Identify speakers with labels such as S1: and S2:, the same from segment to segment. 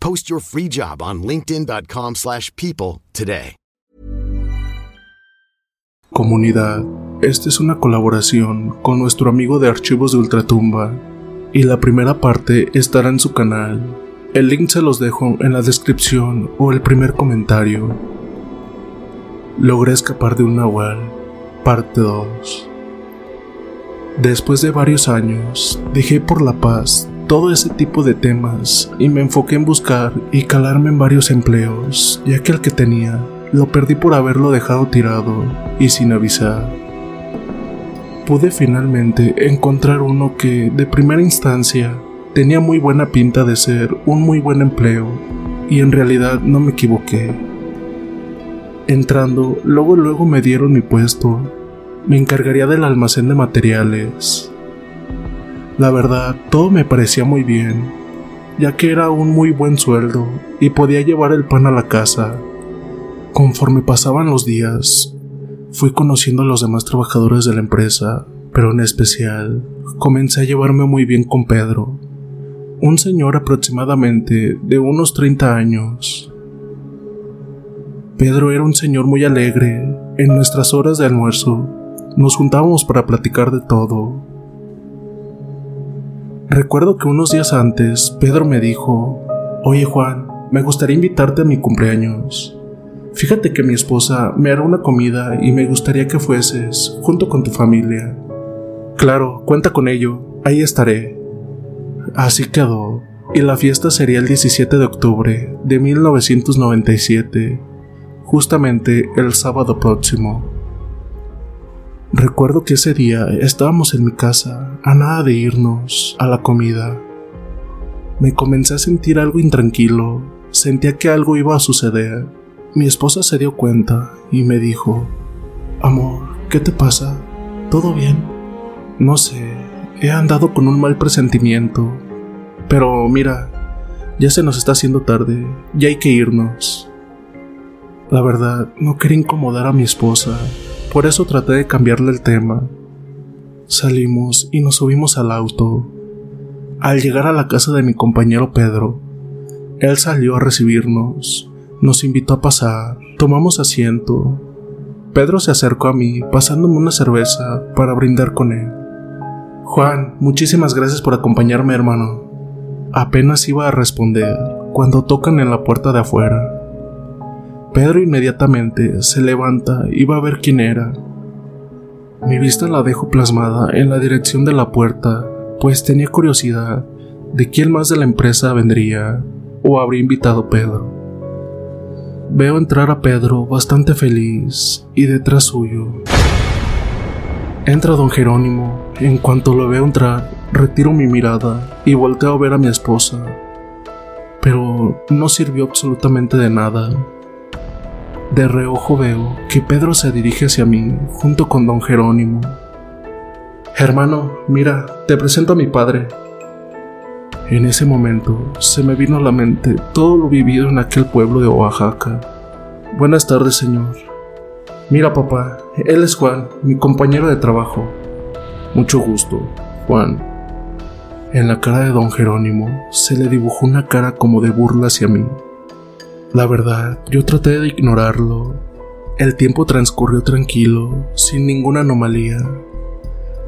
S1: Post your free job on linkedin.com/people slash people today.
S2: Comunidad, esta es una colaboración con nuestro amigo de archivos de Ultratumba y la primera parte estará en su canal. El link se los dejo en la descripción o el primer comentario. Logré escapar de un nahual, parte 2. Después de varios años, dejé por la paz todo ese tipo de temas y me enfoqué en buscar y calarme en varios empleos, ya que el que tenía lo perdí por haberlo dejado tirado y sin avisar. Pude finalmente encontrar uno que, de primera instancia, tenía muy buena pinta de ser un muy buen empleo, y en realidad no me equivoqué. Entrando, luego luego me dieron mi puesto. Me encargaría del almacén de materiales. La verdad, todo me parecía muy bien, ya que era un muy buen sueldo y podía llevar el pan a la casa. Conforme pasaban los días, fui conociendo a los demás trabajadores de la empresa, pero en especial comencé a llevarme muy bien con Pedro, un señor aproximadamente de unos 30 años. Pedro era un señor muy alegre. En nuestras horas de almuerzo nos juntábamos para platicar de todo. Recuerdo que unos días antes Pedro me dijo, Oye Juan, me gustaría invitarte a mi cumpleaños. Fíjate que mi esposa me hará una comida y me gustaría que fueses junto con tu familia. Claro, cuenta con ello, ahí estaré. Así quedó. y la fiesta sería el 17 de octubre de 1997, justamente el sábado próximo. Recuerdo que ese día estábamos en mi casa, a nada de irnos a la comida. Me comencé a sentir algo intranquilo, sentía que algo iba a suceder. Mi esposa se dio cuenta y me dijo, Amor, ¿qué te pasa? ¿Todo bien? No sé, he andado con un mal presentimiento. Pero mira, ya se nos está haciendo tarde, ya hay que irnos. La verdad, no quería incomodar a mi esposa, por eso traté de cambiarle el tema. Salimos y nos subimos al auto. Al llegar a la casa de mi compañero Pedro, él salió a recibirnos, nos invitó a pasar, tomamos asiento. Pedro se acercó a mí pasándome una cerveza para brindar con él. Juan, muchísimas gracias por acompañarme, hermano. Apenas iba a responder cuando tocan en la puerta de afuera. Pedro inmediatamente se levanta y va a ver quién era. Mi vista la dejo plasmada en la dirección de la puerta, pues tenía curiosidad de quién más de la empresa vendría o habría invitado Pedro. Veo entrar a Pedro bastante feliz y detrás suyo. Entra don Jerónimo. En cuanto lo veo entrar, retiro mi mirada y volteo a ver a mi esposa. Pero no sirvió absolutamente de nada. De reojo veo que Pedro se dirige hacia mí junto con don Jerónimo. Hermano, mira, te presento a mi padre. En ese momento se me vino a la mente todo lo vivido en aquel pueblo de Oaxaca. Buenas tardes, señor. Mira, papá, él es Juan, mi compañero de trabajo. Mucho gusto, Juan. En la cara de don Jerónimo se le dibujó una cara como de burla hacia mí. La verdad, yo traté de ignorarlo. El tiempo transcurrió tranquilo, sin ninguna anomalía.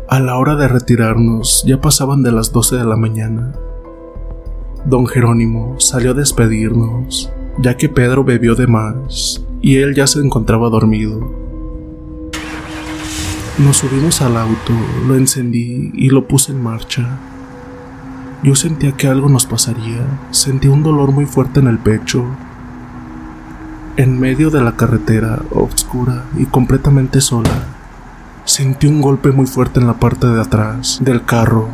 S2: A la hora de retirarnos ya pasaban de las 12 de la mañana. Don Jerónimo salió a despedirnos, ya que Pedro bebió de más y él ya se encontraba dormido. Nos subimos al auto, lo encendí y lo puse en marcha. Yo sentía que algo nos pasaría, sentí un dolor muy fuerte en el pecho en medio de la carretera, oscura y completamente sola, sentí un golpe muy fuerte en la parte de atrás del carro.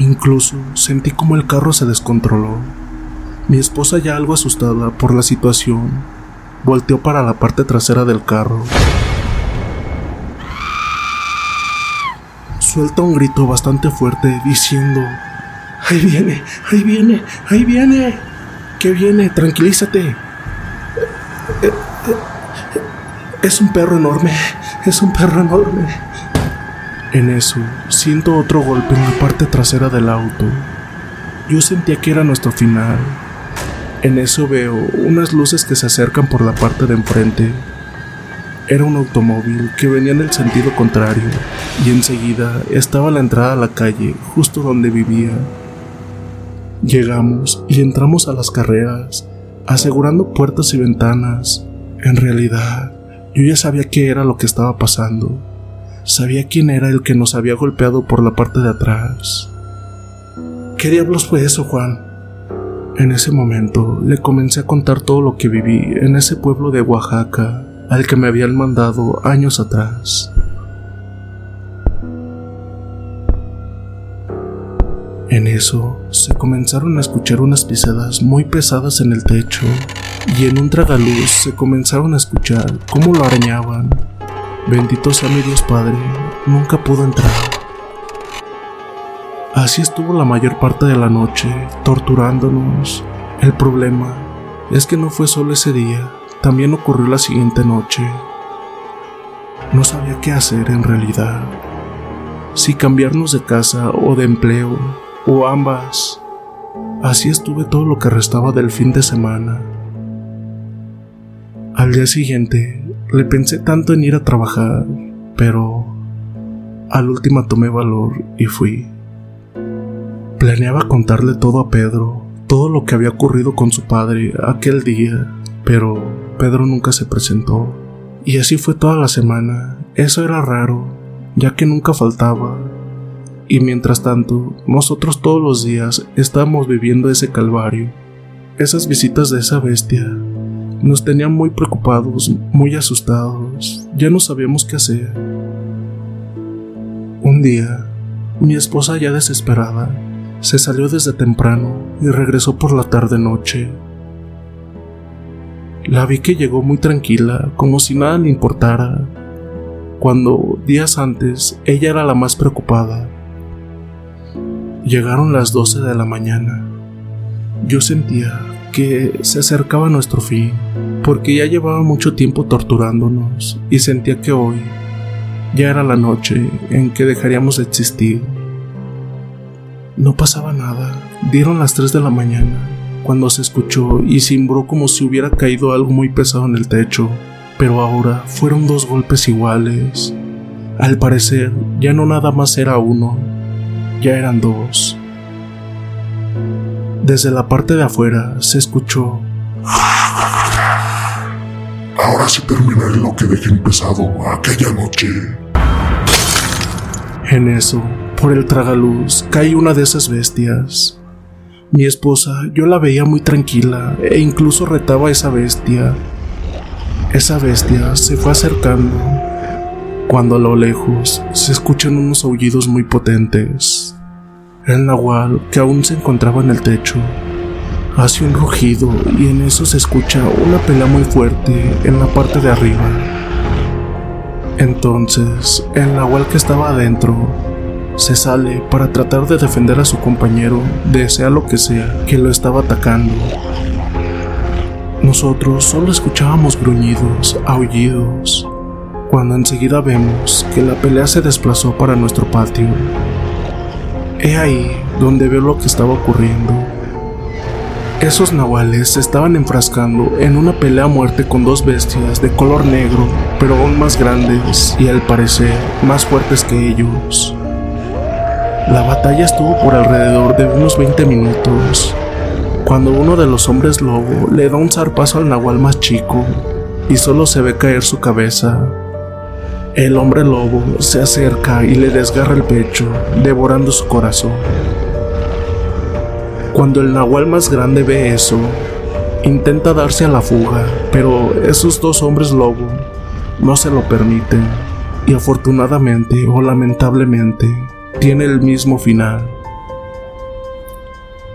S2: Incluso sentí como el carro se descontroló. Mi esposa, ya algo asustada por la situación, volteó para la parte trasera del carro. Suelta un grito bastante fuerte diciendo, Ahí viene, ahí viene, ahí viene. ¿Qué viene? Tranquilízate. Es un perro enorme, es un perro enorme. En eso, siento otro golpe en la parte trasera del auto. Yo sentía que era nuestro final. En eso veo unas luces que se acercan por la parte de enfrente. Era un automóvil que venía en el sentido contrario y enseguida estaba la entrada a la calle justo donde vivía. Llegamos y entramos a las carreras asegurando puertas y ventanas. En realidad, yo ya sabía qué era lo que estaba pasando. Sabía quién era el que nos había golpeado por la parte de atrás. ¿Qué diablos fue eso, Juan? En ese momento le comencé a contar todo lo que viví en ese pueblo de Oaxaca al que me habían mandado años atrás. En eso se comenzaron a escuchar unas pisadas muy pesadas en el techo y en un tragaluz se comenzaron a escuchar cómo lo arañaban. Bendito sea mi Dios Padre, nunca pudo entrar. Así estuvo la mayor parte de la noche, torturándonos. El problema es que no fue solo ese día, también ocurrió la siguiente noche. No sabía qué hacer en realidad. Si cambiarnos de casa o de empleo o ambas. Así estuve todo lo que restaba del fin de semana. Al día siguiente le pensé tanto en ir a trabajar, pero al último tomé valor y fui. Planeaba contarle todo a Pedro, todo lo que había ocurrido con su padre aquel día, pero Pedro nunca se presentó. Y así fue toda la semana. Eso era raro, ya que nunca faltaba y mientras tanto, nosotros todos los días estábamos viviendo ese calvario. Esas visitas de esa bestia nos tenían muy preocupados, muy asustados, ya no sabíamos qué hacer. Un día, mi esposa ya desesperada, se salió desde temprano y regresó por la tarde-noche. La vi que llegó muy tranquila, como si nada le importara, cuando días antes ella era la más preocupada. Llegaron las 12 de la mañana. Yo sentía que se acercaba nuestro fin, porque ya llevaba mucho tiempo torturándonos y sentía que hoy ya era la noche en que dejaríamos de existir. No pasaba nada. Dieron las 3 de la mañana cuando se escuchó y cimbró como si hubiera caído algo muy pesado en el techo, pero ahora fueron dos golpes iguales. Al parecer, ya no nada más era uno, ya eran dos. Desde la parte de afuera se escuchó.
S3: Ahora sí terminaré lo que dejé empezado aquella noche.
S2: En eso, por el tragaluz, cae una de esas bestias. Mi esposa, yo la veía muy tranquila e incluso retaba a esa bestia. Esa bestia se fue acercando cuando a lo lejos se escuchan unos aullidos muy potentes. El nahual, que aún se encontraba en el techo, hace un rugido y en eso se escucha una pelea muy fuerte en la parte de arriba. Entonces, el nahual que estaba adentro se sale para tratar de defender a su compañero, de sea lo que sea que lo estaba atacando. Nosotros solo escuchábamos gruñidos, aullidos, cuando enseguida vemos que la pelea se desplazó para nuestro patio. He ahí donde veo lo que estaba ocurriendo. Esos nahuales se estaban enfrascando en una pelea a muerte con dos bestias de color negro, pero aún más grandes y al parecer más fuertes que ellos. La batalla estuvo por alrededor de unos 20 minutos, cuando uno de los hombres lobo le da un zarpazo al nahual más chico y solo se ve caer su cabeza. El hombre lobo se acerca y le desgarra el pecho, devorando su corazón. Cuando el nahual más grande ve eso, intenta darse a la fuga, pero esos dos hombres lobo no se lo permiten y afortunadamente o lamentablemente tiene el mismo final.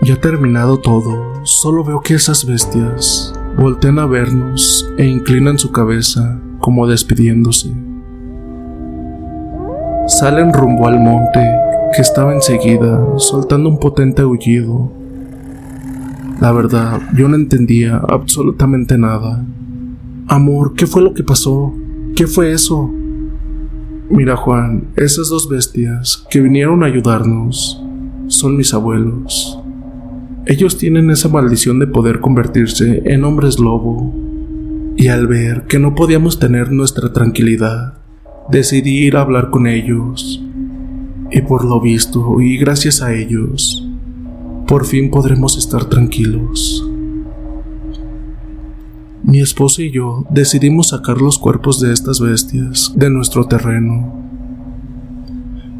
S2: Ya terminado todo, solo veo que esas bestias voltean a vernos e inclinan su cabeza como despidiéndose. Salen rumbo al monte que estaba enseguida, soltando un potente aullido. La verdad, yo no entendía absolutamente nada. Amor, ¿qué fue lo que pasó? ¿Qué fue eso? Mira, Juan, esas dos bestias que vinieron a ayudarnos son mis abuelos. Ellos tienen esa maldición de poder convertirse en hombres lobo. Y al ver que no podíamos tener nuestra tranquilidad, decidí ir a hablar con ellos. Y por lo visto, y gracias a ellos, por fin podremos estar tranquilos. Mi esposa y yo decidimos sacar los cuerpos de estas bestias de nuestro terreno.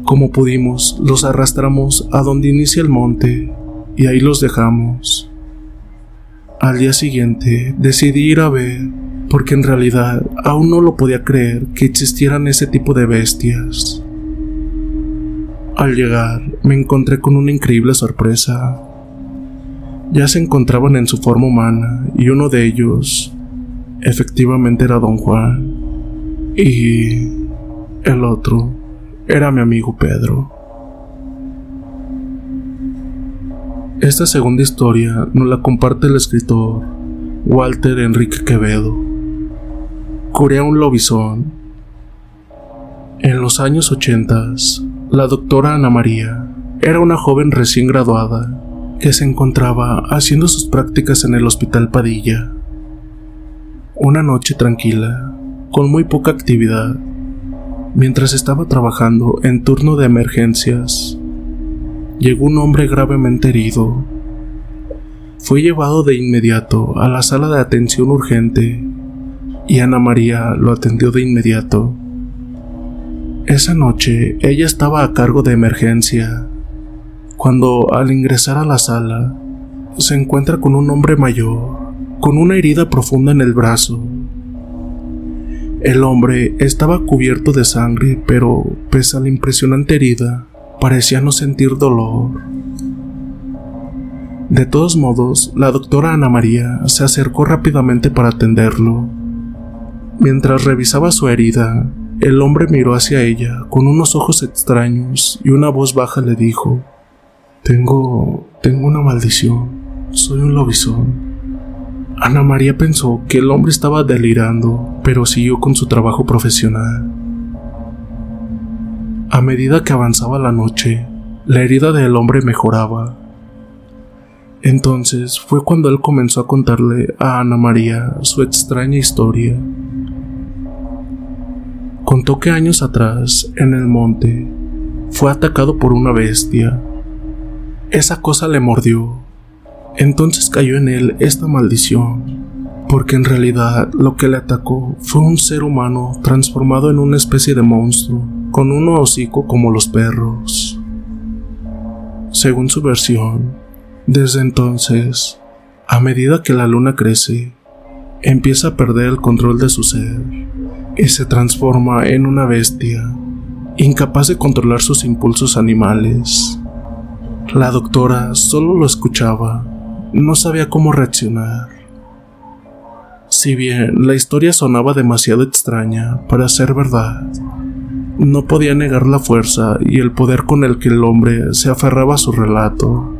S2: Como pudimos, los arrastramos a donde inicia el monte y ahí los dejamos. Al día siguiente decidí ir a ver porque en realidad aún no lo podía creer que existieran ese tipo de bestias. Al llegar me encontré con una increíble sorpresa. Ya se encontraban en su forma humana y uno de ellos efectivamente era don Juan y el otro era mi amigo Pedro. Esta segunda historia nos la comparte el escritor Walter Enrique Quevedo. Curé un lobizón. En los años ochentas, la doctora Ana María era una joven recién graduada que se encontraba haciendo sus prácticas en el Hospital Padilla. Una noche tranquila, con muy poca actividad, mientras estaba trabajando en turno de emergencias, llegó un hombre gravemente herido. Fue llevado de inmediato a la sala de atención urgente y Ana María lo atendió de inmediato. Esa noche ella estaba a cargo de emergencia, cuando al ingresar a la sala se encuentra con un hombre mayor, con una herida profunda en el brazo. El hombre estaba cubierto de sangre, pero pese a la impresionante herida, parecía no sentir dolor. De todos modos, la doctora Ana María se acercó rápidamente para atenderlo. Mientras revisaba su herida, el hombre miró hacia ella con unos ojos extraños y una voz baja le dijo, Tengo... tengo una maldición. Soy un lobizón. Ana María pensó que el hombre estaba delirando, pero siguió con su trabajo profesional. A medida que avanzaba la noche, la herida del hombre mejoraba. Entonces fue cuando él comenzó a contarle a Ana María su extraña historia. Contó que años atrás, en el monte, fue atacado por una bestia. Esa cosa le mordió. Entonces cayó en él esta maldición, porque en realidad lo que le atacó fue un ser humano transformado en una especie de monstruo, con un hocico como los perros. Según su versión, desde entonces, a medida que la luna crece, empieza a perder el control de su ser y se transforma en una bestia, incapaz de controlar sus impulsos animales. La doctora solo lo escuchaba, no sabía cómo reaccionar. Si bien la historia sonaba demasiado extraña para ser verdad, no podía negar la fuerza y el poder con el que el hombre se aferraba a su relato.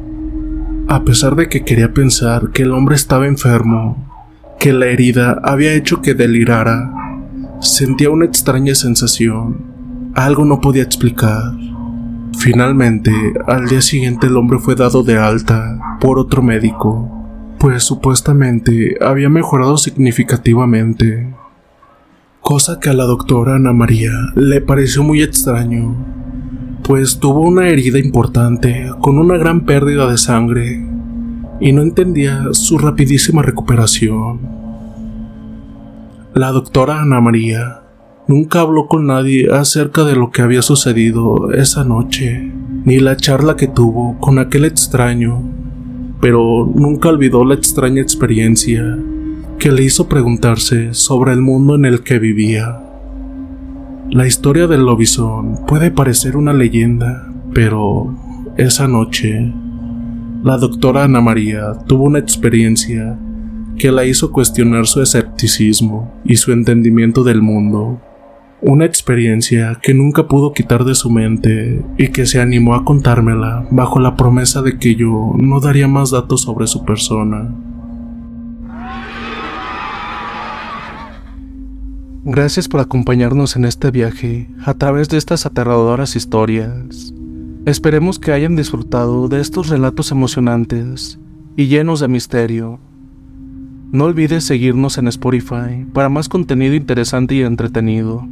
S2: A pesar de que quería pensar que el hombre estaba enfermo, que la herida había hecho que delirara, Sentía una extraña sensación. Algo no podía explicar. Finalmente, al día siguiente el hombre fue dado de alta por otro médico, pues supuestamente había mejorado significativamente. Cosa que a la doctora Ana María le pareció muy extraño, pues tuvo una herida importante con una gran pérdida de sangre y no entendía su rapidísima recuperación. La doctora Ana María nunca habló con nadie acerca de lo que había sucedido esa noche, ni la charla que tuvo con aquel extraño, pero nunca olvidó la extraña experiencia que le hizo preguntarse sobre el mundo en el que vivía. La historia del lobizón puede parecer una leyenda, pero esa noche, la doctora Ana María tuvo una experiencia que la hizo cuestionar su escepticismo y su entendimiento del mundo. Una experiencia que nunca pudo quitar de su mente y que se animó a contármela bajo la promesa de que yo no daría más datos sobre su persona. Gracias por acompañarnos en este viaje a través de estas aterradoras historias. Esperemos que hayan disfrutado de estos relatos emocionantes y llenos de misterio. No olvides seguirnos en Spotify para más contenido interesante y entretenido.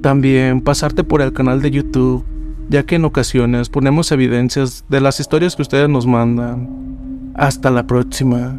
S2: También pasarte por el canal de YouTube, ya que en ocasiones ponemos evidencias de las historias que ustedes nos mandan. Hasta la próxima.